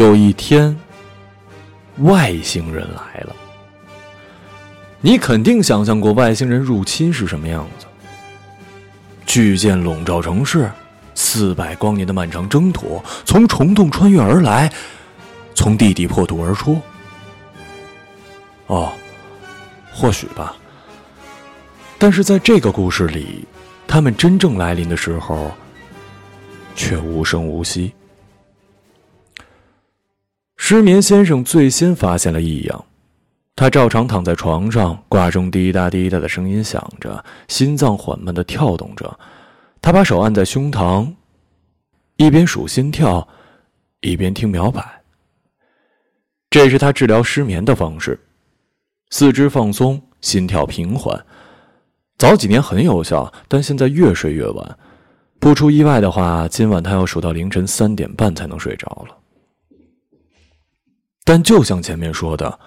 有一天，外星人来了。你肯定想象过外星人入侵是什么样子：巨舰笼罩城市，四百光年的漫长征途，从虫洞穿越而来，从地底破土而出。哦，或许吧。但是在这个故事里，他们真正来临的时候，却无声无息。失眠先生最先发现了异样，他照常躺在床上，挂钟滴答滴答的声音响着，心脏缓慢的跳动着。他把手按在胸膛，一边数心跳，一边听秒摆。这是他治疗失眠的方式，四肢放松，心跳平缓。早几年很有效，但现在越睡越晚。不出意外的话，今晚他要数到凌晨三点半才能睡着了。但就像前面说的，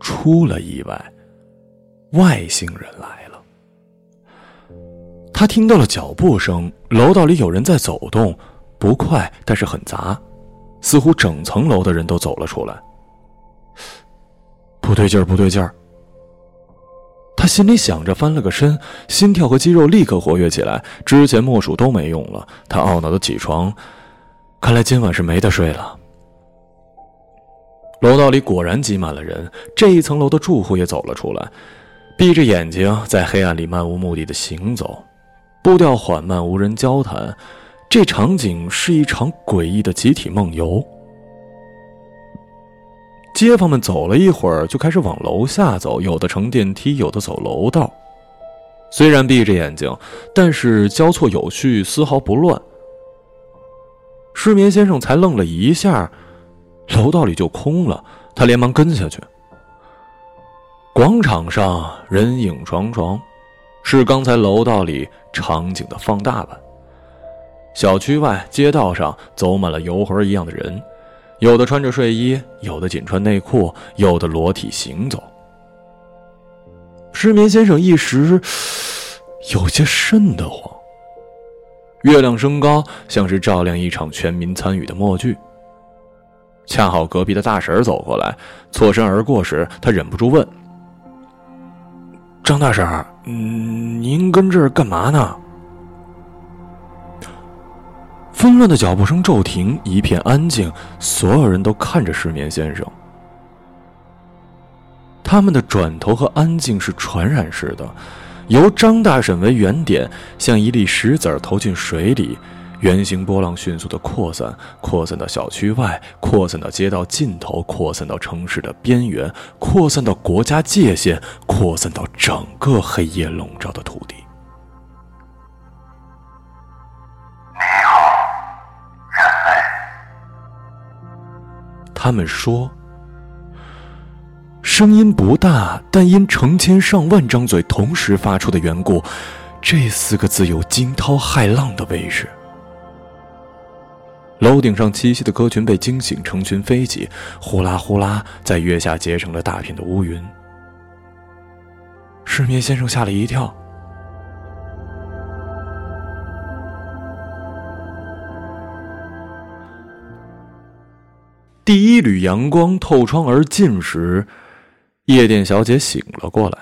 出了意外，外星人来了。他听到了脚步声，楼道里有人在走动，不快，但是很杂，似乎整层楼的人都走了出来。不对劲儿，不对劲儿。他心里想着，翻了个身，心跳和肌肉立刻活跃起来，之前默数都没用了。他懊恼的起床，看来今晚是没得睡了。楼道里果然挤满了人，这一层楼的住户也走了出来，闭着眼睛在黑暗里漫无目的的行走，步调缓慢，无人交谈。这场景是一场诡异的集体梦游。街坊们走了一会儿，就开始往楼下走，有的乘电梯，有的走楼道。虽然闭着眼睛，但是交错有序，丝毫不乱。失眠先生才愣了一下。楼道里就空了，他连忙跟下去。广场上人影幢幢，是刚才楼道里场景的放大版。小区外街道上走满了游魂一样的人，有的穿着睡衣，有的仅穿内裤，有的裸体行走。失眠先生一时有些瘆得慌。月亮升高，像是照亮一场全民参与的默剧。恰好隔壁的大婶走过来，错身而过时，他忍不住问：“张大婶，嗯，您跟这儿干嘛呢？”纷乱的脚步声骤停，一片安静，所有人都看着失眠先生。他们的转头和安静是传染式的，由张大婶为原点，像一粒石子投进水里。圆形波浪迅速的扩散，扩散到小区外，扩散到街道尽头，扩散到城市的边缘，扩散到国家界限，扩散到整个黑夜笼罩的土地。你好，人类。他们说，声音不大，但因成千上万张嘴同时发出的缘故，这四个字有惊涛骇浪的威势。楼顶上栖息的鸽群被惊醒，成群飞起，呼啦呼啦，在月下结成了大片的乌云。失眠先生吓了一跳。第一缕阳光透窗而进时，夜店小姐醒了过来。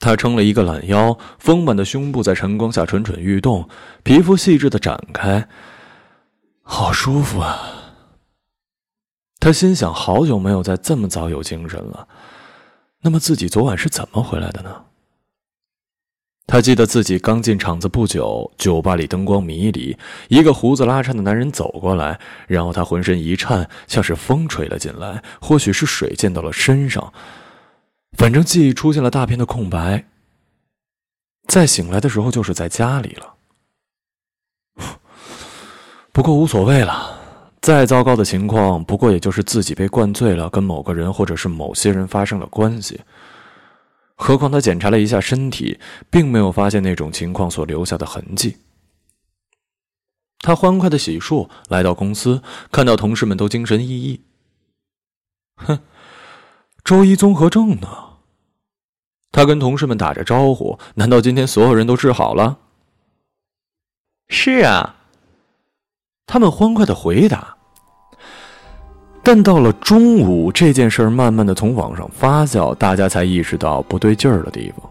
她撑了一个懒腰，丰满的胸部在晨光下蠢蠢欲动，皮肤细致的展开。好舒服啊！他心想，好久没有在这么早有精神了。那么自己昨晚是怎么回来的呢？他记得自己刚进厂子不久，酒吧里灯光迷离，一个胡子拉碴的男人走过来，然后他浑身一颤，像是风吹了进来，或许是水溅到了身上，反正记忆出现了大片的空白。再醒来的时候，就是在家里了。不过无所谓了，再糟糕的情况，不过也就是自己被灌醉了，跟某个人或者是某些人发生了关系。何况他检查了一下身体，并没有发现那种情况所留下的痕迹。他欢快的洗漱，来到公司，看到同事们都精神奕奕。哼，周一综合症呢？他跟同事们打着招呼，难道今天所有人都治好了？是啊。他们欢快的回答：“但到了中午，这件事儿慢慢的从网上发酵，大家才意识到不对劲儿的地方。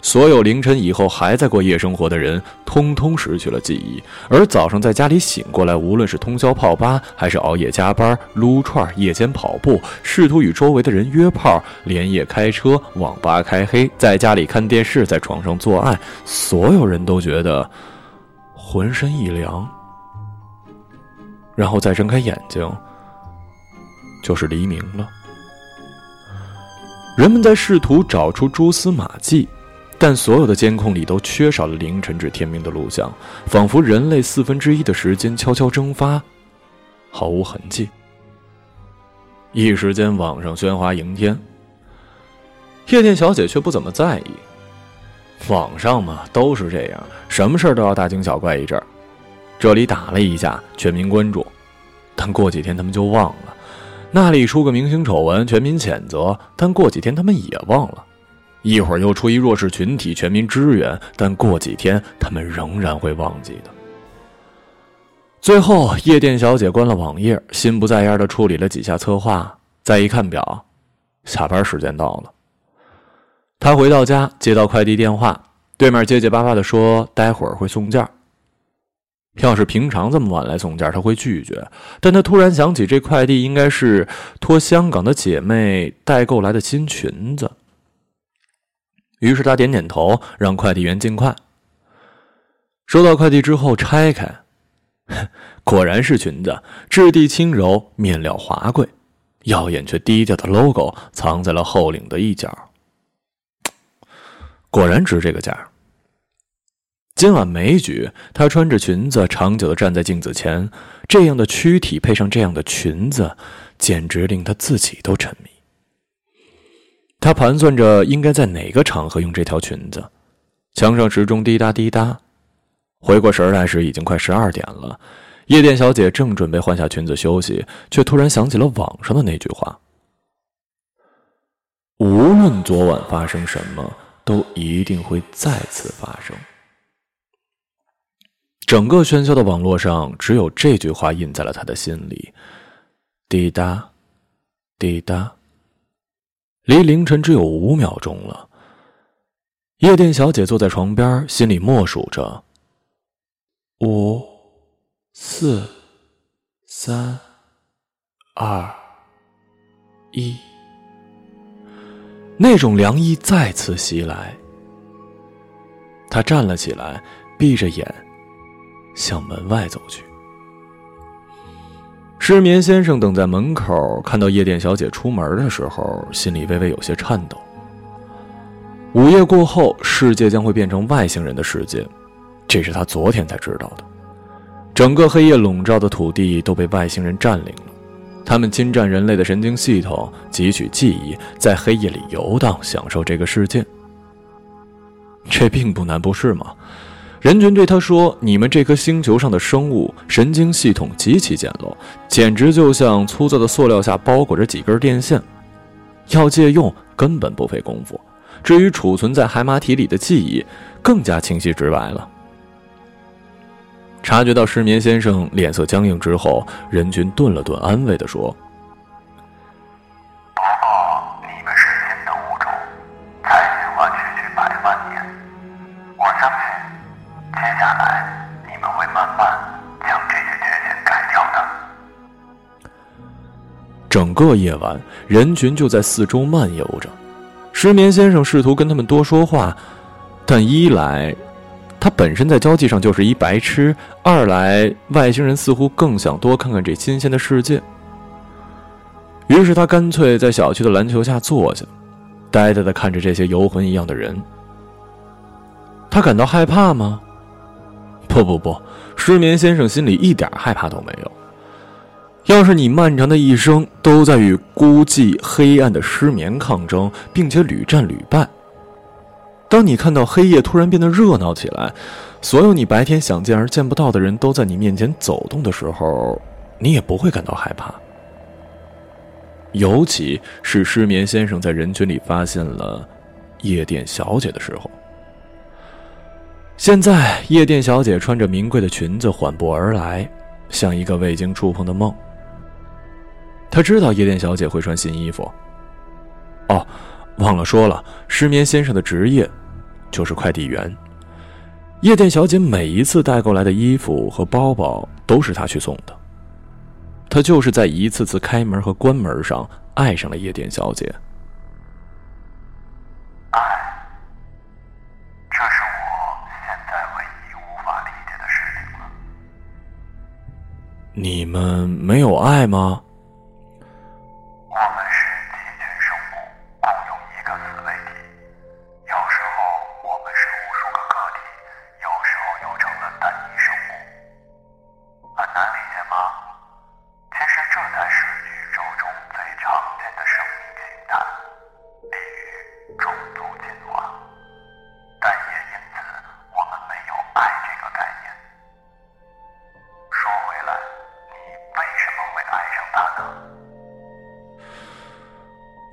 所有凌晨以后还在过夜生活的人，通通失去了记忆。而早上在家里醒过来，无论是通宵泡吧，还是熬夜加班、撸串、夜间跑步，试图与周围的人约炮、连夜开车、网吧开黑，在家里看电视，在床上做爱，所有人都觉得浑身一凉。然后再睁开眼睛，就是黎明了。人们在试图找出蛛丝马迹。但所有的监控里都缺少了凌晨至天明的录像，仿佛人类四分之一的时间悄悄蒸发，毫无痕迹。一时间，网上喧哗迎天。夜店小姐却不怎么在意。网上嘛，都是这样，什么事都要大惊小怪一阵儿。这里打了一架，全民关注；但过几天他们就忘了。那里出个明星丑闻，全民谴责；但过几天他们也忘了。一会儿又出一弱势群体，全民支援，但过几天他们仍然会忘记的。最后，夜店小姐关了网页，心不在焉的处理了几下策划，再一看表，下班时间到了。她回到家，接到快递电话，对面结结巴巴的说：“待会儿会送件。”要是平常这么晚来送件，她会拒绝，但她突然想起，这快递应该是托香港的姐妹代购来的新裙子。于是他点点头，让快递员尽快。收到快递之后，拆开，果然是裙子，质地轻柔，面料华贵，耀眼却低调的 logo 藏在了后领的一角。果然值这个价。今晚没局，她穿着裙子，长久的站在镜子前，这样的躯体配上这样的裙子，简直令她自己都沉迷。他盘算着应该在哪个场合用这条裙子，墙上时钟滴答滴答。回过神来时，已经快十二点了。夜店小姐正准备换下裙子休息，却突然想起了网上的那句话：“无论昨晚发生什么，都一定会再次发生。”整个喧嚣的网络上，只有这句话印在了他的心里。滴答，滴答。离凌晨只有五秒钟了。夜店小姐坐在床边，心里默数着：五、四、三、二、一。那种凉意再次袭来，她站了起来，闭着眼，向门外走去。失眠先生等在门口，看到夜店小姐出门的时候，心里微微有些颤抖。午夜过后，世界将会变成外星人的世界，这是他昨天才知道的。整个黑夜笼罩的土地都被外星人占领了，他们侵占人类的神经系统，汲取记忆，在黑夜里游荡，享受这个世界。这并不难，不是吗？人群对他说：“你们这颗星球上的生物神经系统极其简陋，简直就像粗糙的塑料下包裹着几根电线，要借用根本不费功夫。至于储存在海马体里的记忆，更加清晰直白了。”察觉到失眠先生脸色僵硬之后，人群顿了顿，安慰地说。下来，你们会慢慢将这些敌人干掉的整个夜晚，人群就在四周漫游着。失眠先生试图跟他们多说话，但一来，他本身在交际上就是一白痴；二来，外星人似乎更想多看看这新鲜的世界。于是他干脆在小区的篮球下坐下，呆呆的看着这些游魂一样的人。他感到害怕吗？不不不，失眠先生心里一点害怕都没有。要是你漫长的一生都在与孤寂、黑暗的失眠抗争，并且屡战屡败，当你看到黑夜突然变得热闹起来，所有你白天想见而见不到的人都在你面前走动的时候，你也不会感到害怕。尤其是失眠先生在人群里发现了夜店小姐的时候。现在，夜店小姐穿着名贵的裙子缓步而来，像一个未经触碰的梦。他知道夜店小姐会穿新衣服。哦，忘了说了，失眠先生的职业就是快递员。夜店小姐每一次带过来的衣服和包包都是他去送的。他就是在一次次开门和关门上爱上了夜店小姐。你们没有爱吗？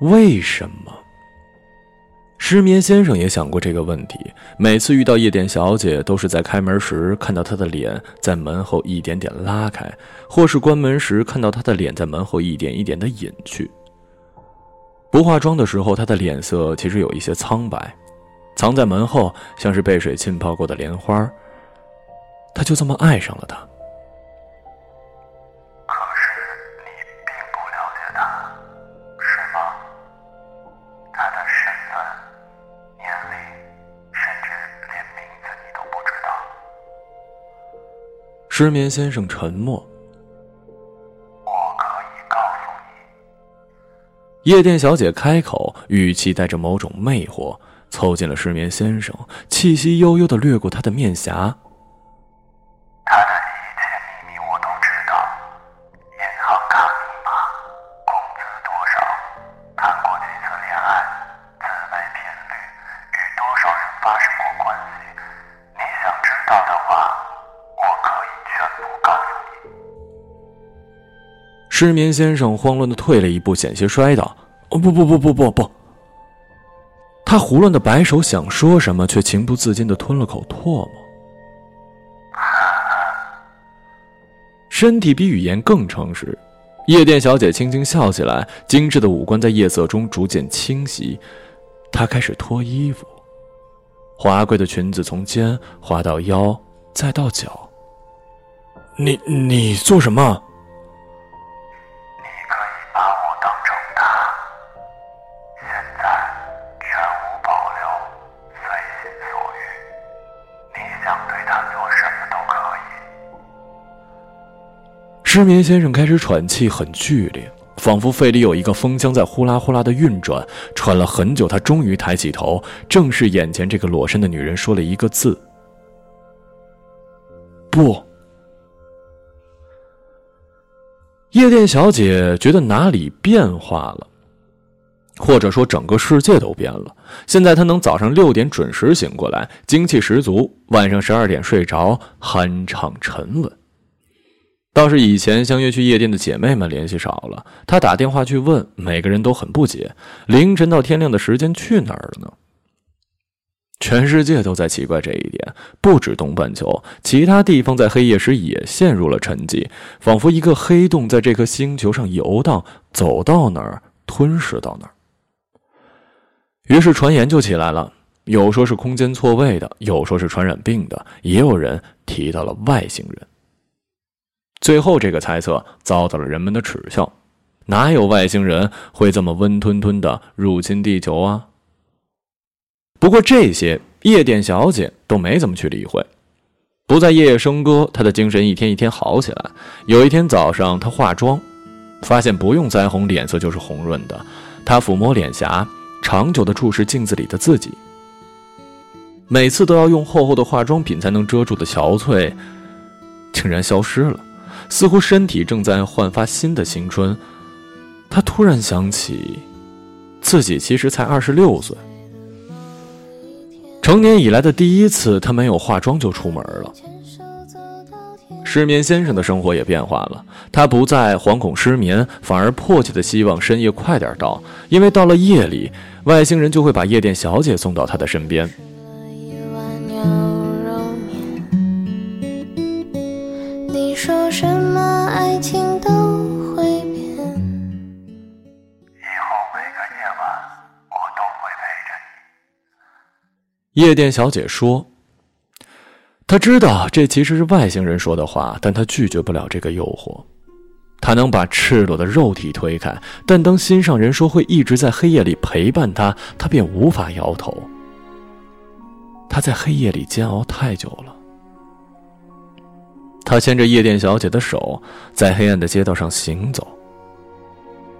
为什么？失眠先生也想过这个问题。每次遇到夜店小姐，都是在开门时看到她的脸在门后一点点拉开，或是关门时看到她的脸在门后一点一点的隐去。不化妆的时候，她的脸色其实有一些苍白，藏在门后，像是被水浸泡过的莲花。他就这么爱上了她。失眠先生沉默。我可以告诉你，夜店小姐开口，语气带着某种魅惑，凑近了失眠先生，气息悠悠的掠过他的面颊。失眠先生慌乱的退了一步，险些摔倒。哦不不不不不不！他胡乱的摆手，想说什么，却情不自禁的吞了口唾沫。身体比语言更诚实。夜店小姐轻轻笑起来，精致的五官在夜色中逐渐清晰。她开始脱衣服，华贵的裙子从肩滑到腰，再到脚。你你做什么？失眠先生开始喘气，很剧烈，仿佛肺里有一个风箱在呼啦呼啦的运转。喘了很久，他终于抬起头，正视眼前这个裸身的女人，说了一个字：“不。”夜店小姐觉得哪里变化了，或者说整个世界都变了。现在她能早上六点准时醒过来，精气十足；晚上十二点睡着，酣畅沉稳。倒是以前相约去夜店的姐妹们联系少了，她打电话去问，每个人都很不解，凌晨到天亮的时间去哪儿了呢？全世界都在奇怪这一点，不止东半球，其他地方在黑夜时也陷入了沉寂，仿佛一个黑洞在这颗星球上游荡，走到哪儿吞噬到哪儿。于是传言就起来了，有说是空间错位的，有说是传染病的，也有人提到了外星人。最后，这个猜测遭到了人们的耻笑，哪有外星人会这么温吞吞的入侵地球啊？不过这些夜店小姐都没怎么去理会，不再夜夜笙歌，她的精神一天一天好起来。有一天早上，她化妆，发现不用腮红，脸色就是红润的。她抚摸脸颊，长久的注视镜子里的自己，每次都要用厚厚的化妆品才能遮住的憔悴，竟然消失了，似乎身体正在焕发新的青春。他突然想起，自己其实才二十六岁。成年以来的第一次，他没有化妆就出门了。失眠先生的生活也变化了，他不再惶恐失眠，反而迫切的希望深夜快点到，因为到了夜里，外星人就会把夜店小姐送到他的身边。夜店小姐说：“她知道这其实是外星人说的话，但她拒绝不了这个诱惑。她能把赤裸的肉体推开，但当心上人说会一直在黑夜里陪伴她，她便无法摇头。她在黑夜里煎熬太久了。她牵着夜店小姐的手，在黑暗的街道上行走。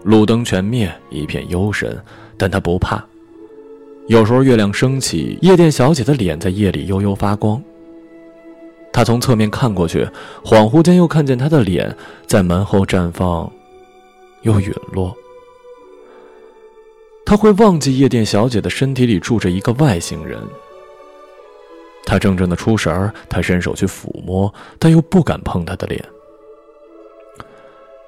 路灯全灭，一片幽深，但她不怕。”有时候月亮升起，夜店小姐的脸在夜里悠悠发光。他从侧面看过去，恍惚间又看见她的脸在门后绽放，又陨落。他会忘记夜店小姐的身体里住着一个外星人。他怔怔的出神儿，他伸手去抚摸，但又不敢碰她的脸。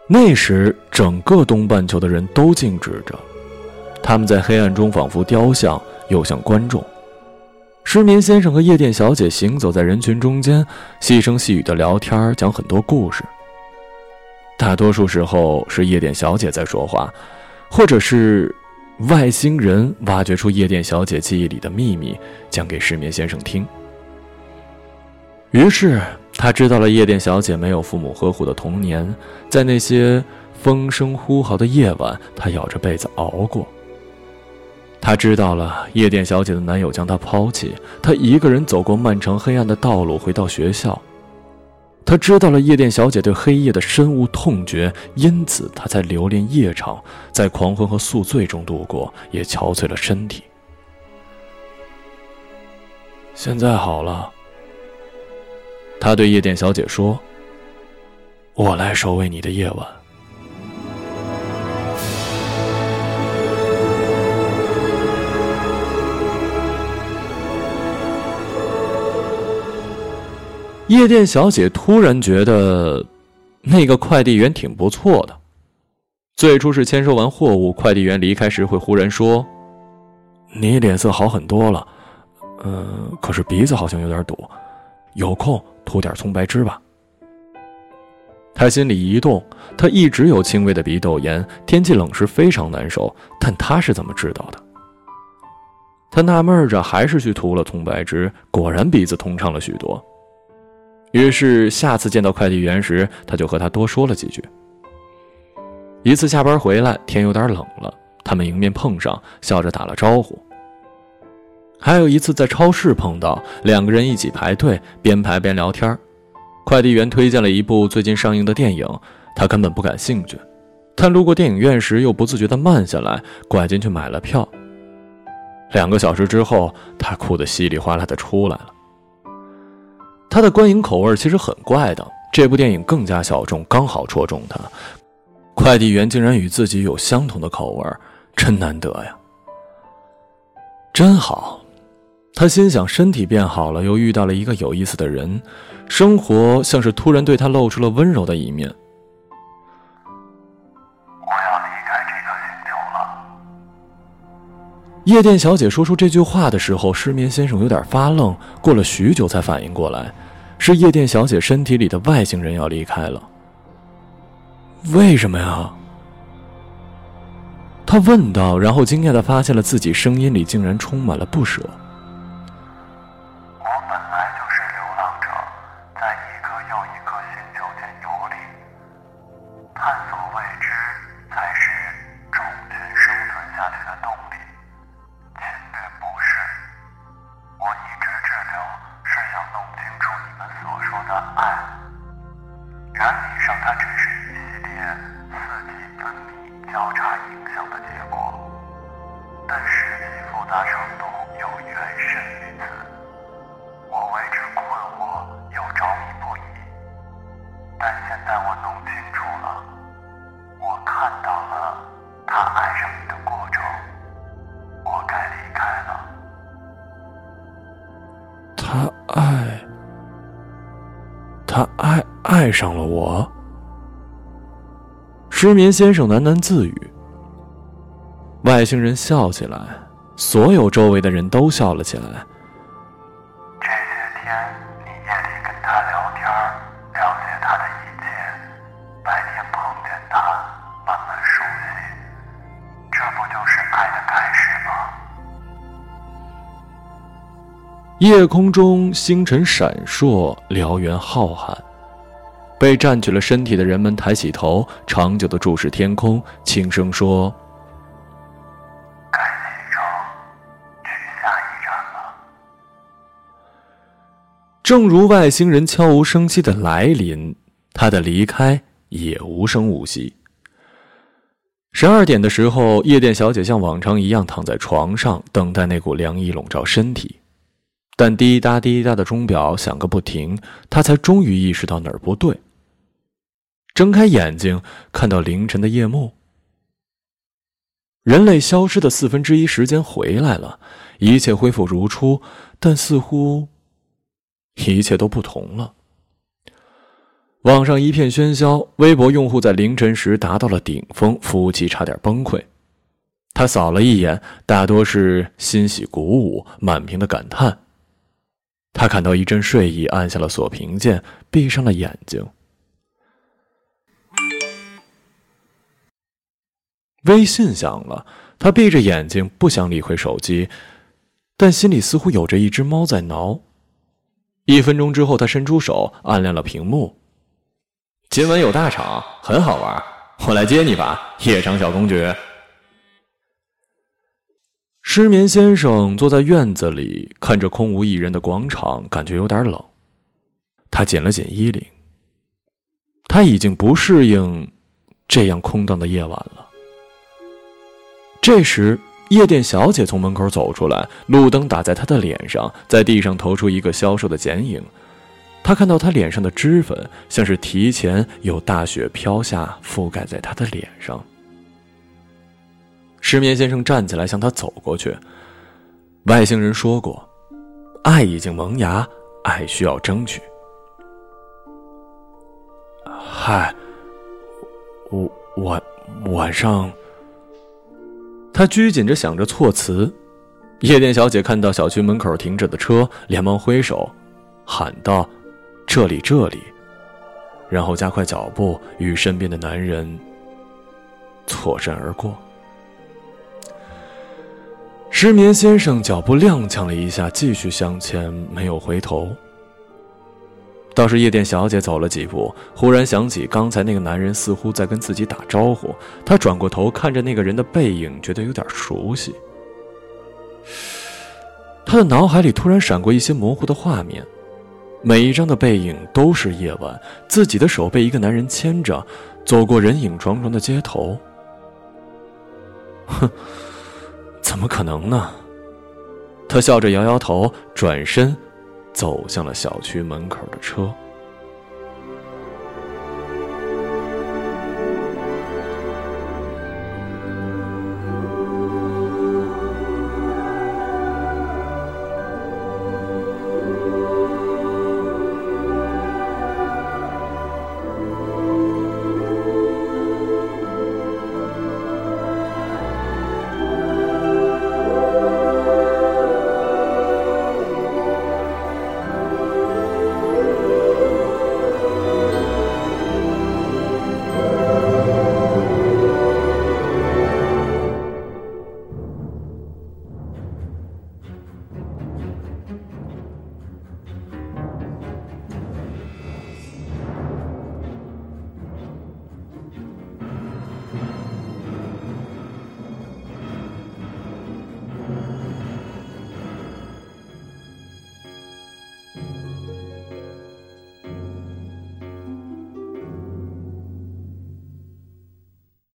那时，整个东半球的人都静止着。他们在黑暗中仿佛雕像，又像观众。失眠先生和夜店小姐行走在人群中间，细声细语的聊天，讲很多故事。大多数时候是夜店小姐在说话，或者是外星人挖掘出夜店小姐记忆里的秘密，讲给失眠先生听。于是他知道了夜店小姐没有父母呵护的童年，在那些风声呼号的夜晚，她咬着被子熬过。他知道了，夜店小姐的男友将她抛弃，她一个人走过漫长黑暗的道路，回到学校。他知道了夜店小姐对黑夜的深恶痛绝，因此他才留恋夜场，在狂欢和宿醉中度过，也憔悴了身体。现在好了，他对夜店小姐说：“我来守卫你的夜晚。”夜店小姐突然觉得，那个快递员挺不错的。最初是签收完货物，快递员离开时会忽然说：“你脸色好很多了，嗯，可是鼻子好像有点堵，有空涂点葱白汁吧。”他心里一动，他一直有轻微的鼻窦炎，天气冷时非常难受，但他是怎么知道的？他纳闷着，还是去涂了葱白汁，果然鼻子通畅了许多。于是下次见到快递员时，他就和他多说了几句。一次下班回来，天有点冷了，他们迎面碰上，笑着打了招呼。还有一次在超市碰到，两个人一起排队，边排边聊天。快递员推荐了一部最近上映的电影，他根本不感兴趣，但路过电影院时又不自觉地慢下来，拐进去买了票。两个小时之后，他哭得稀里哗啦地出来了。他的观影口味其实很怪的，这部电影更加小众，刚好戳中他。快递员竟然与自己有相同的口味，真难得呀！真好，他心想，身体变好了，又遇到了一个有意思的人，生活像是突然对他露出了温柔的一面。我要离开这个星球了。夜店小姐说出这句话的时候，失眠先生有点发愣，过了许久才反应过来。是夜店小姐身体里的外星人要离开了。为什么呀？他问道，然后惊讶的发现了自己声音里竟然充满了不舍。他爱爱上了我。失眠先生喃喃自语。外星人笑起来，所有周围的人都笑了起来。夜空中星辰闪烁，燎原浩瀚。被占据了身体的人们抬起头，长久的注视天空，轻声说：“该启程去下一站了。”正如外星人悄无声息的来临，他的离开也无声无息。十二点的时候，夜店小姐像往常一样躺在床上，等待那股凉意笼罩身体。但滴答滴答的钟表响个不停，他才终于意识到哪儿不对。睁开眼睛，看到凌晨的夜幕，人类消失的四分之一时间回来了，一切恢复如初，但似乎一切都不同了。网上一片喧嚣，微博用户在凌晨时达到了顶峰，服务器差点崩溃。他扫了一眼，大多是欣喜鼓舞，满屏的感叹。他感到一阵睡意，按下了锁屏键，闭上了眼睛。微信响了，他闭着眼睛，不想理会手机，但心里似乎有着一只猫在挠。一分钟之后，他伸出手按亮了屏幕。今晚有大场，很好玩，我来接你吧，夜场小公爵。失眠先生坐在院子里，看着空无一人的广场，感觉有点冷。他紧了紧衣领。他已经不适应这样空荡的夜晚了。这时，夜店小姐从门口走出来，路灯打在她的脸上，在地上投出一个消瘦的剪影。他看到他脸上的脂粉，像是提前有大雪飘下，覆盖在他的脸上。失眠先生站起来向他走过去。外星人说过：“爱已经萌芽，爱需要争取。”嗨，我晚晚上。他拘谨着想着措辞。夜店小姐看到小区门口停着的车，连忙挥手，喊道。这里，这里，然后加快脚步，与身边的男人错身而过。失眠先生脚步踉跄了一下，继续向前，没有回头。倒是夜店小姐走了几步，忽然想起刚才那个男人似乎在跟自己打招呼，她转过头看着那个人的背影，觉得有点熟悉。她的脑海里突然闪过一些模糊的画面。每一张的背影都是夜晚，自己的手被一个男人牵着，走过人影幢幢的街头。哼，怎么可能呢？他笑着摇摇头，转身，走向了小区门口的车。